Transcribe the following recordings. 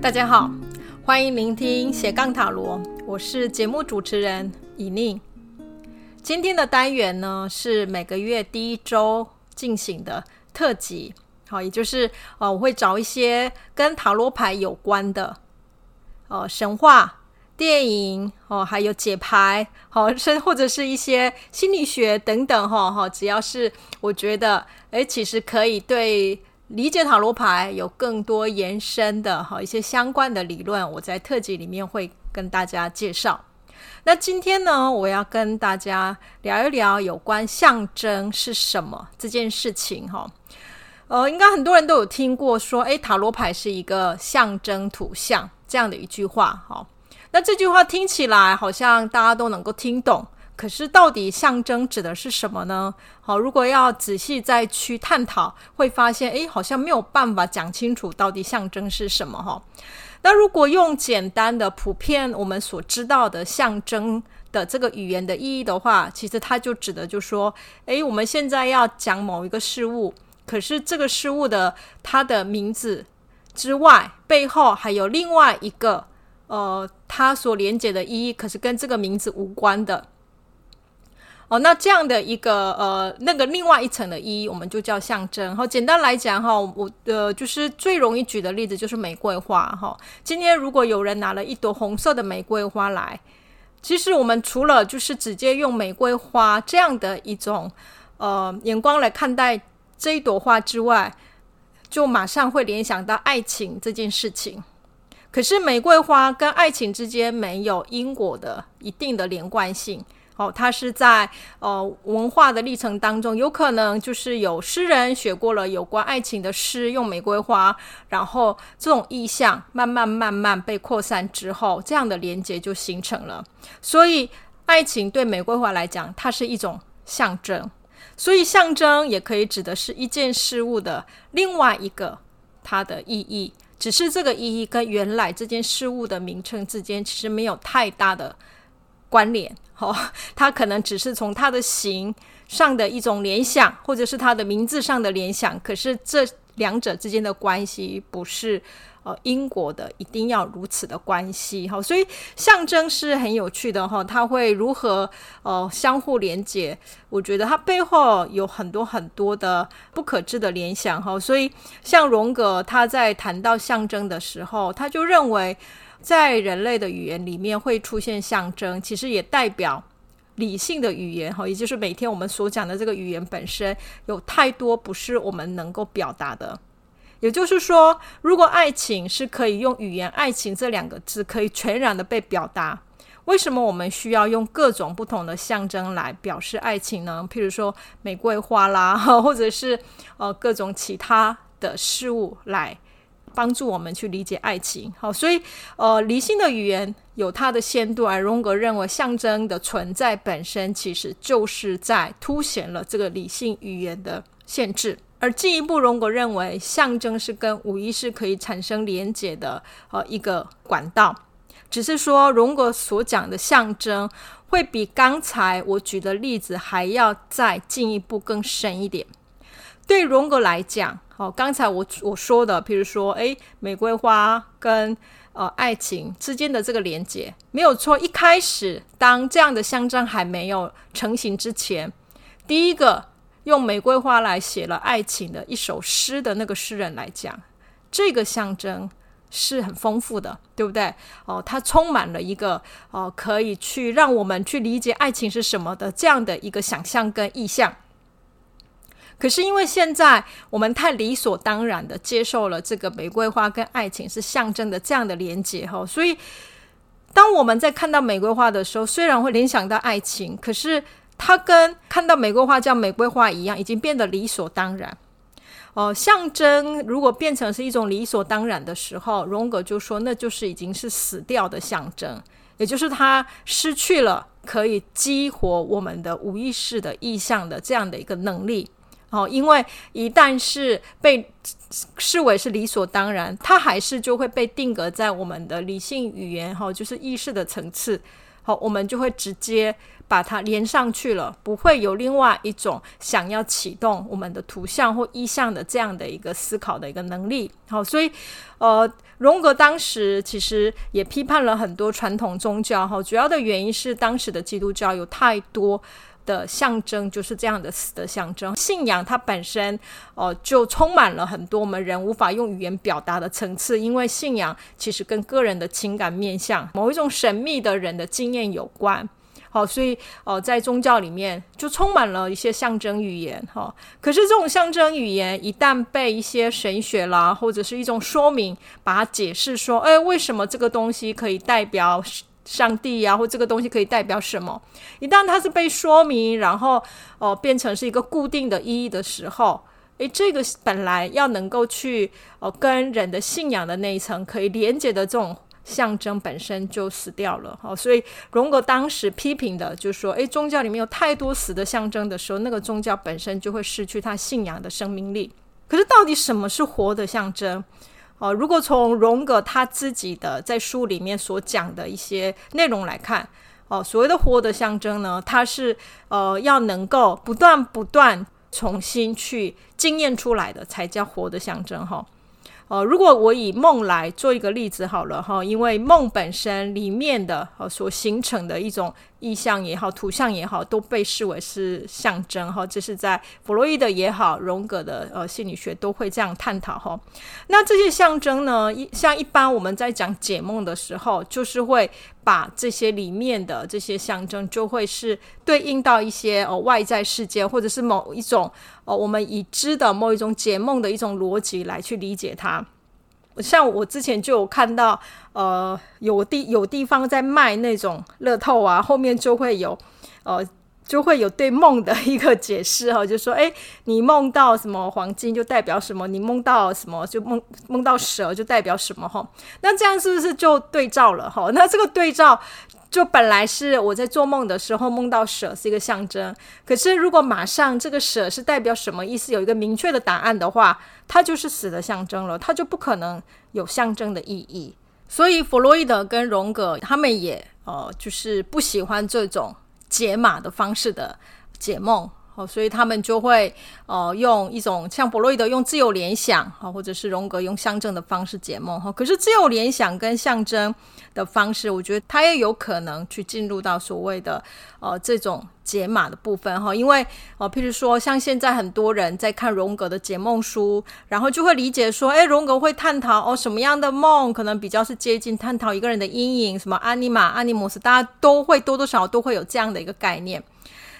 大家好，欢迎聆听斜杠塔罗，我是节目主持人以宁。今天的单元呢是每个月第一周进行的特辑，好，也就是呃我会找一些跟塔罗牌有关的，呃神话、电影哦，还有解牌，好，甚或者是一些心理学等等，哈哈，只要是我觉得，诶，其实可以对。理解塔罗牌有更多延伸的哈一些相关的理论，我在特辑里面会跟大家介绍。那今天呢，我要跟大家聊一聊有关象征是什么这件事情哈。呃，应该很多人都有听过说，诶，塔罗牌是一个象征图像这样的一句话哈。那这句话听起来好像大家都能够听懂。可是，到底象征指的是什么呢？好，如果要仔细再去探讨，会发现，诶，好像没有办法讲清楚到底象征是什么哈。那如果用简单的、普遍我们所知道的象征的这个语言的意义的话，其实它就指的就说，诶，我们现在要讲某一个事物，可是这个事物的它的名字之外，背后还有另外一个，呃，它所连接的意义，可是跟这个名字无关的。哦，那这样的一个呃，那个另外一层的一，我们就叫象征。好，简单来讲哈，我呃就是最容易举的例子就是玫瑰花哈。今天如果有人拿了一朵红色的玫瑰花来，其实我们除了就是直接用玫瑰花这样的一种呃眼光来看待这一朵花之外，就马上会联想到爱情这件事情。可是玫瑰花跟爱情之间没有因果的一定的连贯性。哦，它是在呃文化的历程当中，有可能就是有诗人写过了有关爱情的诗，用玫瑰花，然后这种意象慢慢慢慢被扩散之后，这样的连接就形成了。所以，爱情对玫瑰花来讲，它是一种象征。所以，象征也可以指的是一件事物的另外一个它的意义，只是这个意义跟原来这件事物的名称之间其实没有太大的关联。哦，他可能只是从他的形上的一种联想，或者是他的名字上的联想。可是这两者之间的关系不是呃因果的，一定要如此的关系。哈，所以象征是很有趣的哈，它会如何呃相互连接？我觉得它背后有很多很多的不可知的联想。哈，所以像荣格他在谈到象征的时候，他就认为。在人类的语言里面会出现象征，其实也代表理性的语言哈，也就是每天我们所讲的这个语言本身有太多不是我们能够表达的。也就是说，如果爱情是可以用语言“爱情”这两个字可以全然的被表达，为什么我们需要用各种不同的象征来表示爱情呢？譬如说玫瑰花啦，或者是呃各种其他的事物来。帮助我们去理解爱情，好，所以呃，理性的语言有它的限度，而荣格认为象征的存在本身其实就是在凸显了这个理性语言的限制。而进一步，荣格认为象征是跟无意识可以产生连结的呃一个管道，只是说荣格所讲的象征会比刚才我举的例子还要再进一步更深一点。对荣格来讲。哦，刚才我我说的，比如说，诶，玫瑰花跟呃爱情之间的这个连接没有错。一开始，当这样的象征还没有成型之前，第一个用玫瑰花来写了爱情的一首诗的那个诗人来讲，这个象征是很丰富的，对不对？哦，它充满了一个哦，可以去让我们去理解爱情是什么的这样的一个想象跟意象。可是因为现在我们太理所当然的接受了这个玫瑰花跟爱情是象征的这样的连结哈，所以当我们在看到玫瑰花的时候，虽然会联想到爱情，可是它跟看到玫瑰花叫玫瑰花一样，已经变得理所当然。哦，象征如果变成是一种理所当然的时候，荣格就说那就是已经是死掉的象征，也就是它失去了可以激活我们的无意识的意象的这样的一个能力。哦，因为一旦是被视为是理所当然，它还是就会被定格在我们的理性语言，哈，就是意识的层次，好，我们就会直接把它连上去了，不会有另外一种想要启动我们的图像或意象的这样的一个思考的一个能力。好，所以呃，荣格当时其实也批判了很多传统宗教，哈，主要的原因是当时的基督教有太多。的象征就是这样的死的象征，信仰它本身哦、就充满了很多我们人无法用语言表达的层次，因为信仰其实跟个人的情感面向、某一种神秘的人的经验有关。好，所以哦、在宗教里面就充满了一些象征语言哈。可是这种象征语言一旦被一些神学啦或者是一种说明把它解释说，哎，为什么这个东西可以代表？上帝呀、啊，或这个东西可以代表什么？一旦它是被说明，然后哦、变成是一个固定的意义的时候，诶，这个本来要能够去哦、跟人的信仰的那一层可以连接的这种象征本身就死掉了。哦，所以荣格当时批评的就是说，诶，宗教里面有太多死的象征的时候，那个宗教本身就会失去它信仰的生命力。可是到底什么是活的象征？哦，如果从荣格他自己的在书里面所讲的一些内容来看，哦，所谓的活的象征呢，它是呃要能够不断不断重新去经验出来的，才叫活的象征哈。呃，如果我以梦来做一个例子好了哈，因为梦本身里面的呃所形成的一种意象也好，图像也好，都被视为是象征哈。这是在弗洛伊德也好，荣格的呃心理学都会这样探讨哈。那这些象征呢，一像一般我们在讲解梦的时候，就是会把这些里面的这些象征，就会是对应到一些呃外在世界，或者是某一种。哦，我们已知的某一种解梦的一种逻辑来去理解它。像我之前就有看到，呃，有地有地方在卖那种乐透啊，后面就会有，呃，就会有对梦的一个解释哈，就说，诶，你梦到什么黄金就代表什么，你梦到什么就梦梦到蛇就代表什么哈。那这样是不是就对照了哈？那这个对照。就本来是我在做梦的时候梦到蛇是一个象征，可是如果马上这个蛇是代表什么意思，有一个明确的答案的话，它就是死的象征了，它就不可能有象征的意义。所以弗洛伊德跟荣格他们也呃就是不喜欢这种解码的方式的解梦。哦，所以他们就会呃用一种像弗洛伊德用自由联想，哈，或者是荣格用象征的方式解梦，哈。可是自由联想跟象征的方式，我觉得它也有可能去进入到所谓的呃这种解码的部分，哈。因为呃，譬如说像现在很多人在看荣格的解梦书，然后就会理解说，诶，荣格会探讨哦什么样的梦可能比较是接近探讨一个人的阴影，什么阿尼玛、阿尼摩斯，大家都会多多少少都会有这样的一个概念。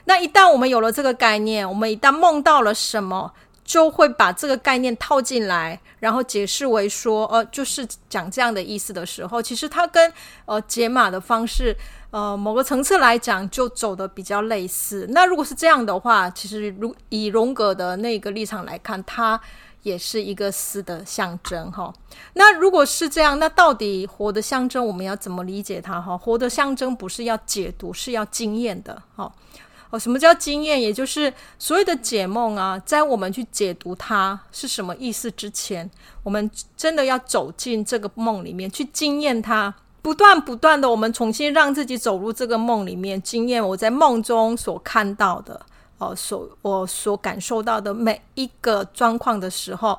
那一旦我们有了这个概念，我们一旦梦到了什么，就会把这个概念套进来，然后解释为说，呃，就是讲这样的意思的时候，其实它跟呃解码的方式，呃，某个层次来讲，就走得比较类似。那如果是这样的话，其实如以荣格的那个立场来看，它也是一个死的象征哈。那如果是这样，那到底活的象征我们要怎么理解它哈？活的象征不是要解读，是要经验的哈。哦，什么叫经验？也就是所谓的解梦啊，在我们去解读它是什么意思之前，我们真的要走进这个梦里面去经验它，不断不断的，我们重新让自己走入这个梦里面，经验我在梦中所看到的，哦，所我所感受到的每一个状况的时候，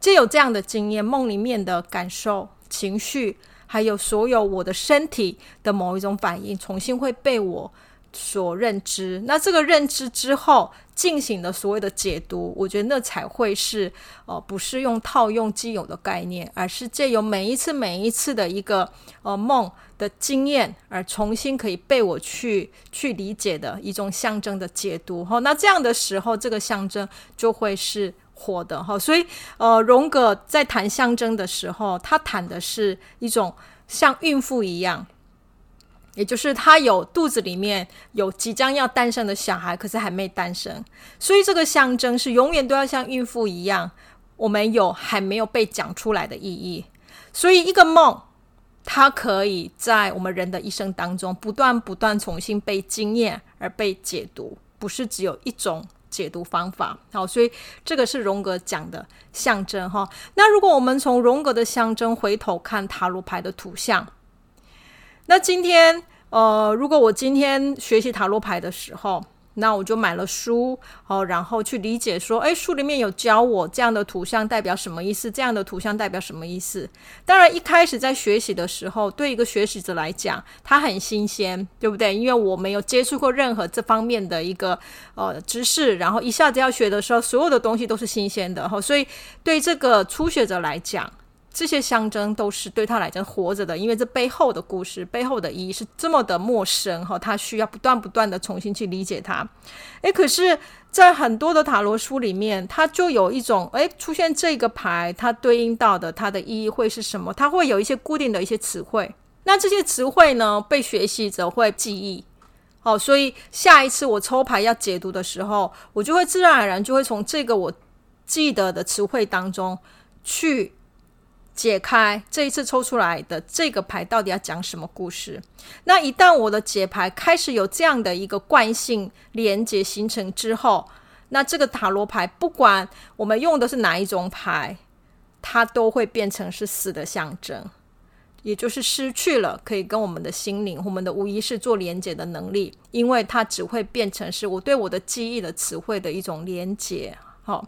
借有这样的经验，梦里面的感受、情绪，还有所有我的身体的某一种反应，重新会被我。所认知，那这个认知之后进行的所谓的解读，我觉得那才会是呃，不是用套用既有的概念，而是借由每一次每一次的一个呃梦的经验，而重新可以被我去去理解的一种象征的解读。哈，那这样的时候，这个象征就会是活的。哈，所以呃，荣格在谈象征的时候，他谈的是一种像孕妇一样。也就是他有肚子里面有即将要诞生的小孩，可是还没诞生，所以这个象征是永远都要像孕妇一样，我们有还没有被讲出来的意义。所以一个梦，它可以在我们人的一生当中不断不断重新被经验而被解读，不是只有一种解读方法。好，所以这个是荣格讲的象征哈。那如果我们从荣格的象征回头看塔罗牌的图像。那今天，呃，如果我今天学习塔罗牌的时候，那我就买了书哦，然后去理解说，诶，书里面有教我这样的图像代表什么意思，这样的图像代表什么意思。当然，一开始在学习的时候，对一个学习者来讲，它很新鲜，对不对？因为我没有接触过任何这方面的一个呃知识，然后一下子要学的时候，所有的东西都是新鲜的哈，所以对这个初学者来讲。这些象征都是对他来讲活着的，因为这背后的故事、背后的意义是这么的陌生哈，他需要不断不断的重新去理解它。诶，可是，在很多的塔罗书里面，它就有一种诶，出现这个牌，它对应到的它的意义会是什么？它会有一些固定的一些词汇。那这些词汇呢，被学习者会记忆。好，所以下一次我抽牌要解读的时候，我就会自然而然就会从这个我记得的词汇当中去。解开这一次抽出来的这个牌到底要讲什么故事？那一旦我的解牌开始有这样的一个惯性连接形成之后，那这个塔罗牌不管我们用的是哪一种牌，它都会变成是死的象征，也就是失去了可以跟我们的心灵、我们的无意识做连接的能力，因为它只会变成是我对我的记忆的词汇的一种连接。好，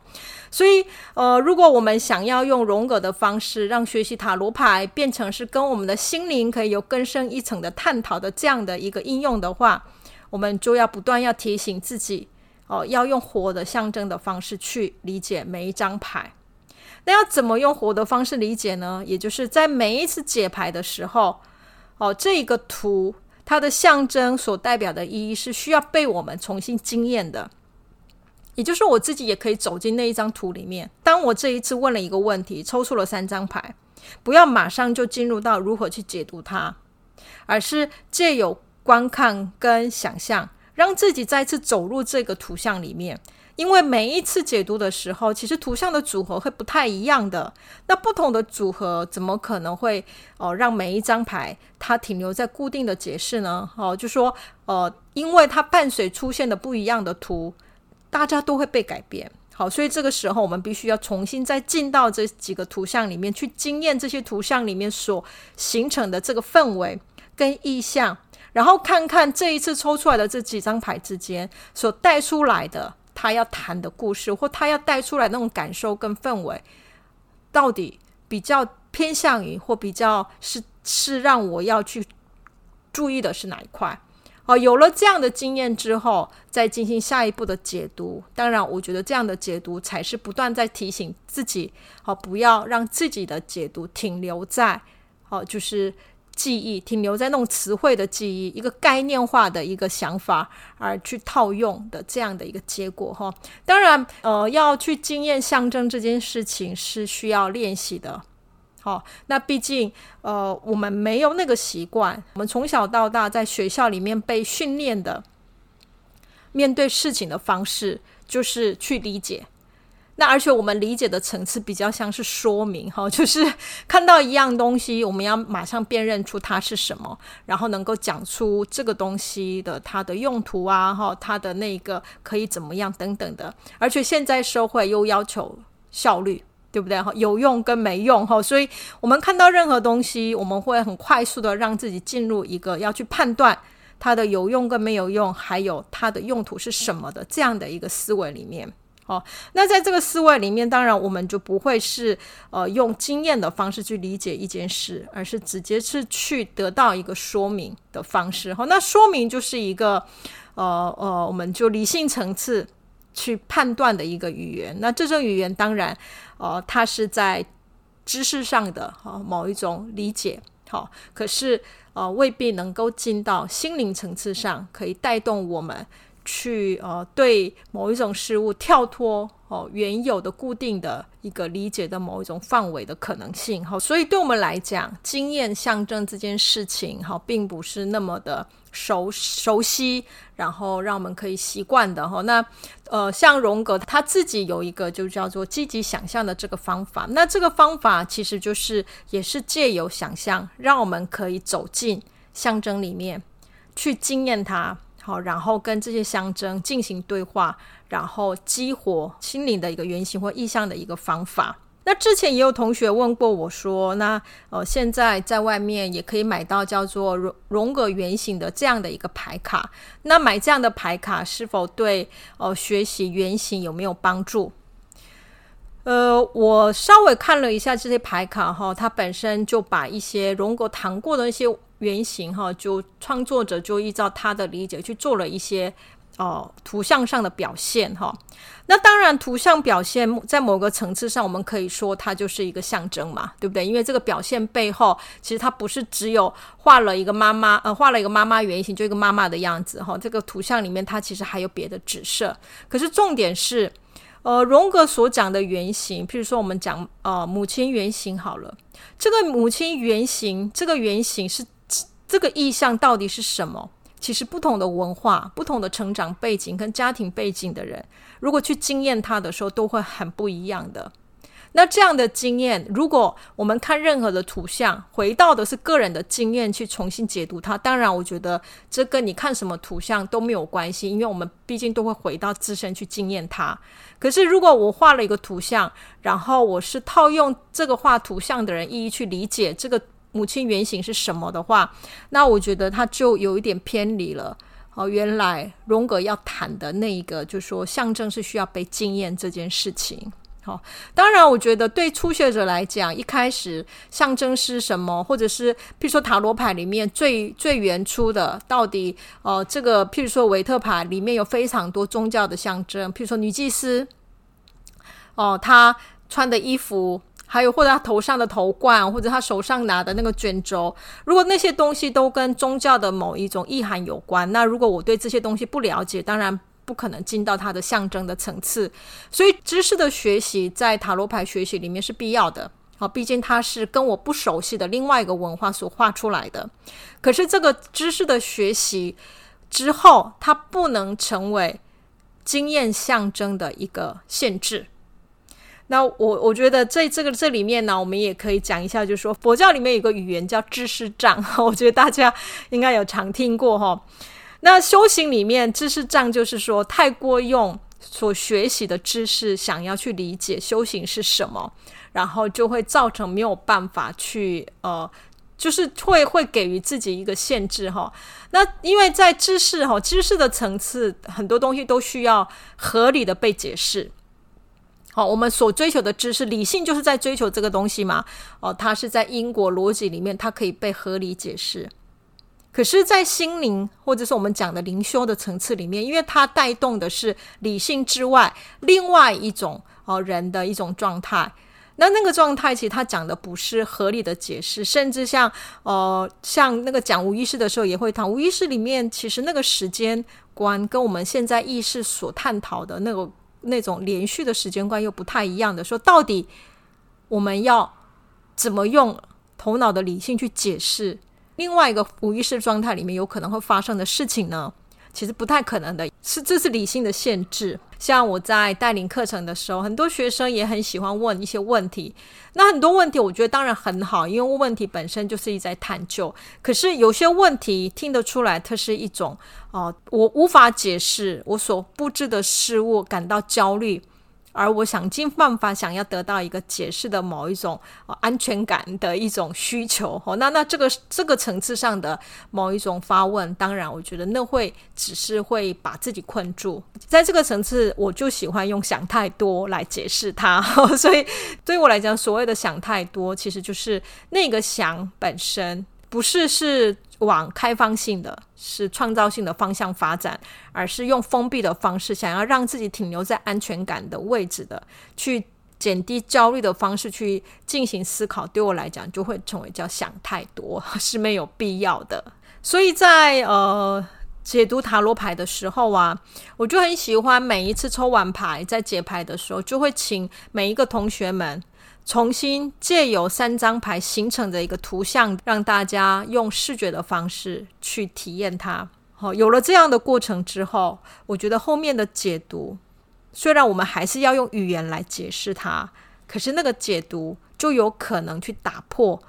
所以呃，如果我们想要用荣格的方式，让学习塔罗牌变成是跟我们的心灵可以有更深一层的探讨的这样的一个应用的话，我们就要不断要提醒自己哦，要用活的象征的方式去理解每一张牌。那要怎么用活的方式理解呢？也就是在每一次解牌的时候，哦，这个图它的象征所代表的意义是需要被我们重新经验的。也就是我自己也可以走进那一张图里面。当我这一次问了一个问题，抽出了三张牌，不要马上就进入到如何去解读它，而是借由观看跟想象，让自己再次走入这个图像里面。因为每一次解读的时候，其实图像的组合会不太一样的。那不同的组合，怎么可能会哦让每一张牌它停留在固定的解释呢？哦，就说呃，因为它伴随出现的不一样的图。大家都会被改变，好，所以这个时候我们必须要重新再进到这几个图像里面去经验这些图像里面所形成的这个氛围跟意象，然后看看这一次抽出来的这几张牌之间所带出来的他要谈的故事，或他要带出来那种感受跟氛围，到底比较偏向于或比较是是让我要去注意的是哪一块？哦，有了这样的经验之后，再进行下一步的解读。当然，我觉得这样的解读才是不断在提醒自己，好，不要让自己的解读停留在，哦，就是记忆停留在那种词汇的记忆，一个概念化的一个想法而去套用的这样的一个结果。哈，当然，呃，要去经验象征这件事情是需要练习的。好，那毕竟，呃，我们没有那个习惯。我们从小到大在学校里面被训练的，面对事情的方式就是去理解。那而且我们理解的层次比较像是说明，哈，就是看到一样东西，我们要马上辨认出它是什么，然后能够讲出这个东西的它的用途啊，哈，它的那个可以怎么样等等的。而且现在社会又要求效率。对不对？哈，有用跟没用哈，所以我们看到任何东西，我们会很快速的让自己进入一个要去判断它的有用跟没有用，还有它的用途是什么的这样的一个思维里面。哦，那在这个思维里面，当然我们就不会是呃用经验的方式去理解一件事，而是直接是去得到一个说明的方式。哈，那说明就是一个呃呃，我们就理性层次。去判断的一个语言，那这种语言当然，呃，它是在知识上的啊、某一种理解，好、可是呃未必能够进到心灵层次上，可以带动我们去呃对某一种事物跳脱哦、原有的固定的一个理解的某一种范围的可能性，好、呃，所以对我们来讲，经验象征这件事情，好、呃，并不是那么的。熟熟悉，然后让我们可以习惯的哈。那呃，像荣格他自己有一个就叫做积极想象的这个方法。那这个方法其实就是也是借由想象，让我们可以走进象征里面去经验它，好，然后跟这些象征进行对话，然后激活心灵的一个原型或意象的一个方法。那之前也有同学问过我说，那呃，现在在外面也可以买到叫做荣荣格原型的这样的一个牌卡，那买这样的牌卡是否对呃学习原型有没有帮助？呃，我稍微看了一下这些牌卡哈，它本身就把一些荣格谈过的一些原型哈，就创作者就依照他的理解去做了一些哦图像上的表现哈。那当然，图像表现在某个层次上，我们可以说它就是一个象征嘛，对不对？因为这个表现背后，其实它不是只有画了一个妈妈，呃，画了一个妈妈原型，就一个妈妈的样子哈。这个图像里面，它其实还有别的指涉。可是重点是。呃，荣格所讲的原型，譬如说我们讲呃母亲原型好了，这个母亲原型，这个原型是这个意象到底是什么？其实不同的文化、不同的成长背景跟家庭背景的人，如果去经验它的时候，都会很不一样的。那这样的经验，如果我们看任何的图像，回到的是个人的经验去重新解读它，当然，我觉得这跟你看什么图像都没有关系，因为我们毕竟都会回到自身去经验它。可是，如果我画了一个图像，然后我是套用这个画图像的人意义去理解这个母亲原型是什么的话，那我觉得他就有一点偏离了。哦，原来荣格要谈的那一个，就是说象征是需要被经验这件事情。好，当然，我觉得对初学者来讲，一开始象征是什么，或者是譬如说塔罗牌里面最最原初的，到底呃，这个譬如说维特牌里面有非常多宗教的象征，譬如说女祭司，哦、她穿的衣服，还有或者他头上的头冠，或者他手上拿的那个卷轴，如果那些东西都跟宗教的某一种意涵有关，那如果我对这些东西不了解，当然。不可能进到它的象征的层次，所以知识的学习在塔罗牌学习里面是必要的。好，毕竟它是跟我不熟悉的另外一个文化所画出来的。可是这个知识的学习之后，它不能成为经验象征的一个限制。那我我觉得在这个这里面呢，我们也可以讲一下，就是说佛教里面有个语言叫知识障，我觉得大家应该有常听过哈。那修行里面，知识障就是说，太过用所学习的知识想要去理解修行是什么，然后就会造成没有办法去呃，就是会会给予自己一个限制哈。那因为在知识哈，知识的层次，很多东西都需要合理的被解释。好，我们所追求的知识，理性就是在追求这个东西嘛。哦，它是在因果逻辑里面，它可以被合理解释。可是，在心灵或者是我们讲的灵修的层次里面，因为它带动的是理性之外另外一种哦人的一种状态。那那个状态其实它讲的不是合理的解释，甚至像呃像那个讲无意识的时候也会谈无意识里面，其实那个时间观跟我们现在意识所探讨的那个那种连续的时间观又不太一样的。说到底，我们要怎么用头脑的理性去解释？另外一个无意识状态里面有可能会发生的事情呢，其实不太可能的，是这是理性的限制。像我在带领课程的时候，很多学生也很喜欢问一些问题。那很多问题，我觉得当然很好，因为问题本身就是一在探究。可是有些问题听得出来，它是一种哦、我无法解释我所布置的事物，感到焦虑。而我想尽办法想要得到一个解释的某一种安全感的一种需求哦，那那这个这个层次上的某一种发问，当然我觉得那会只是会把自己困住，在这个层次，我就喜欢用想太多来解释它，所以对我来讲，所谓的想太多，其实就是那个想本身不是是。往开放性的是创造性的方向发展，而是用封闭的方式，想要让自己停留在安全感的位置的，去减低焦虑的方式去进行思考，对我来讲就会成为叫想太多，是没有必要的。所以在呃解读塔罗牌的时候啊，我就很喜欢每一次抽完牌在解牌的时候，就会请每一个同学们。重新借由三张牌形成的一个图像，让大家用视觉的方式去体验它。好，有了这样的过程之后，我觉得后面的解读，虽然我们还是要用语言来解释它，可是那个解读就有可能去打破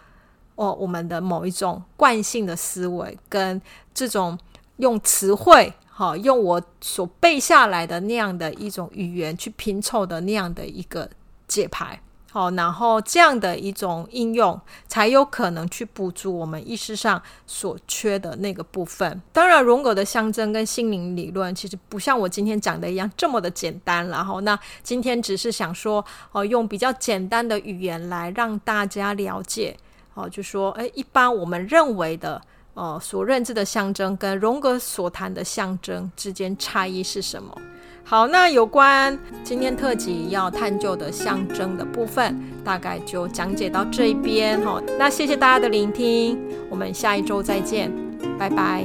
哦我们的某一种惯性的思维，跟这种用词汇，好，用我所背下来的那样的一种语言去拼凑的那样的一个解牌。哦，然后这样的一种应用，才有可能去补足我们意识上所缺的那个部分。当然，荣格的象征跟心灵理论其实不像我今天讲的一样这么的简单。然后，那今天只是想说，哦，用比较简单的语言来让大家了解，哦，就说，诶，一般我们认为的，哦，所认知的象征跟荣格所谈的象征之间差异是什么？好，那有关今天特辑要探究的象征的部分，大概就讲解到这一边哈。那谢谢大家的聆听，我们下一周再见，拜拜。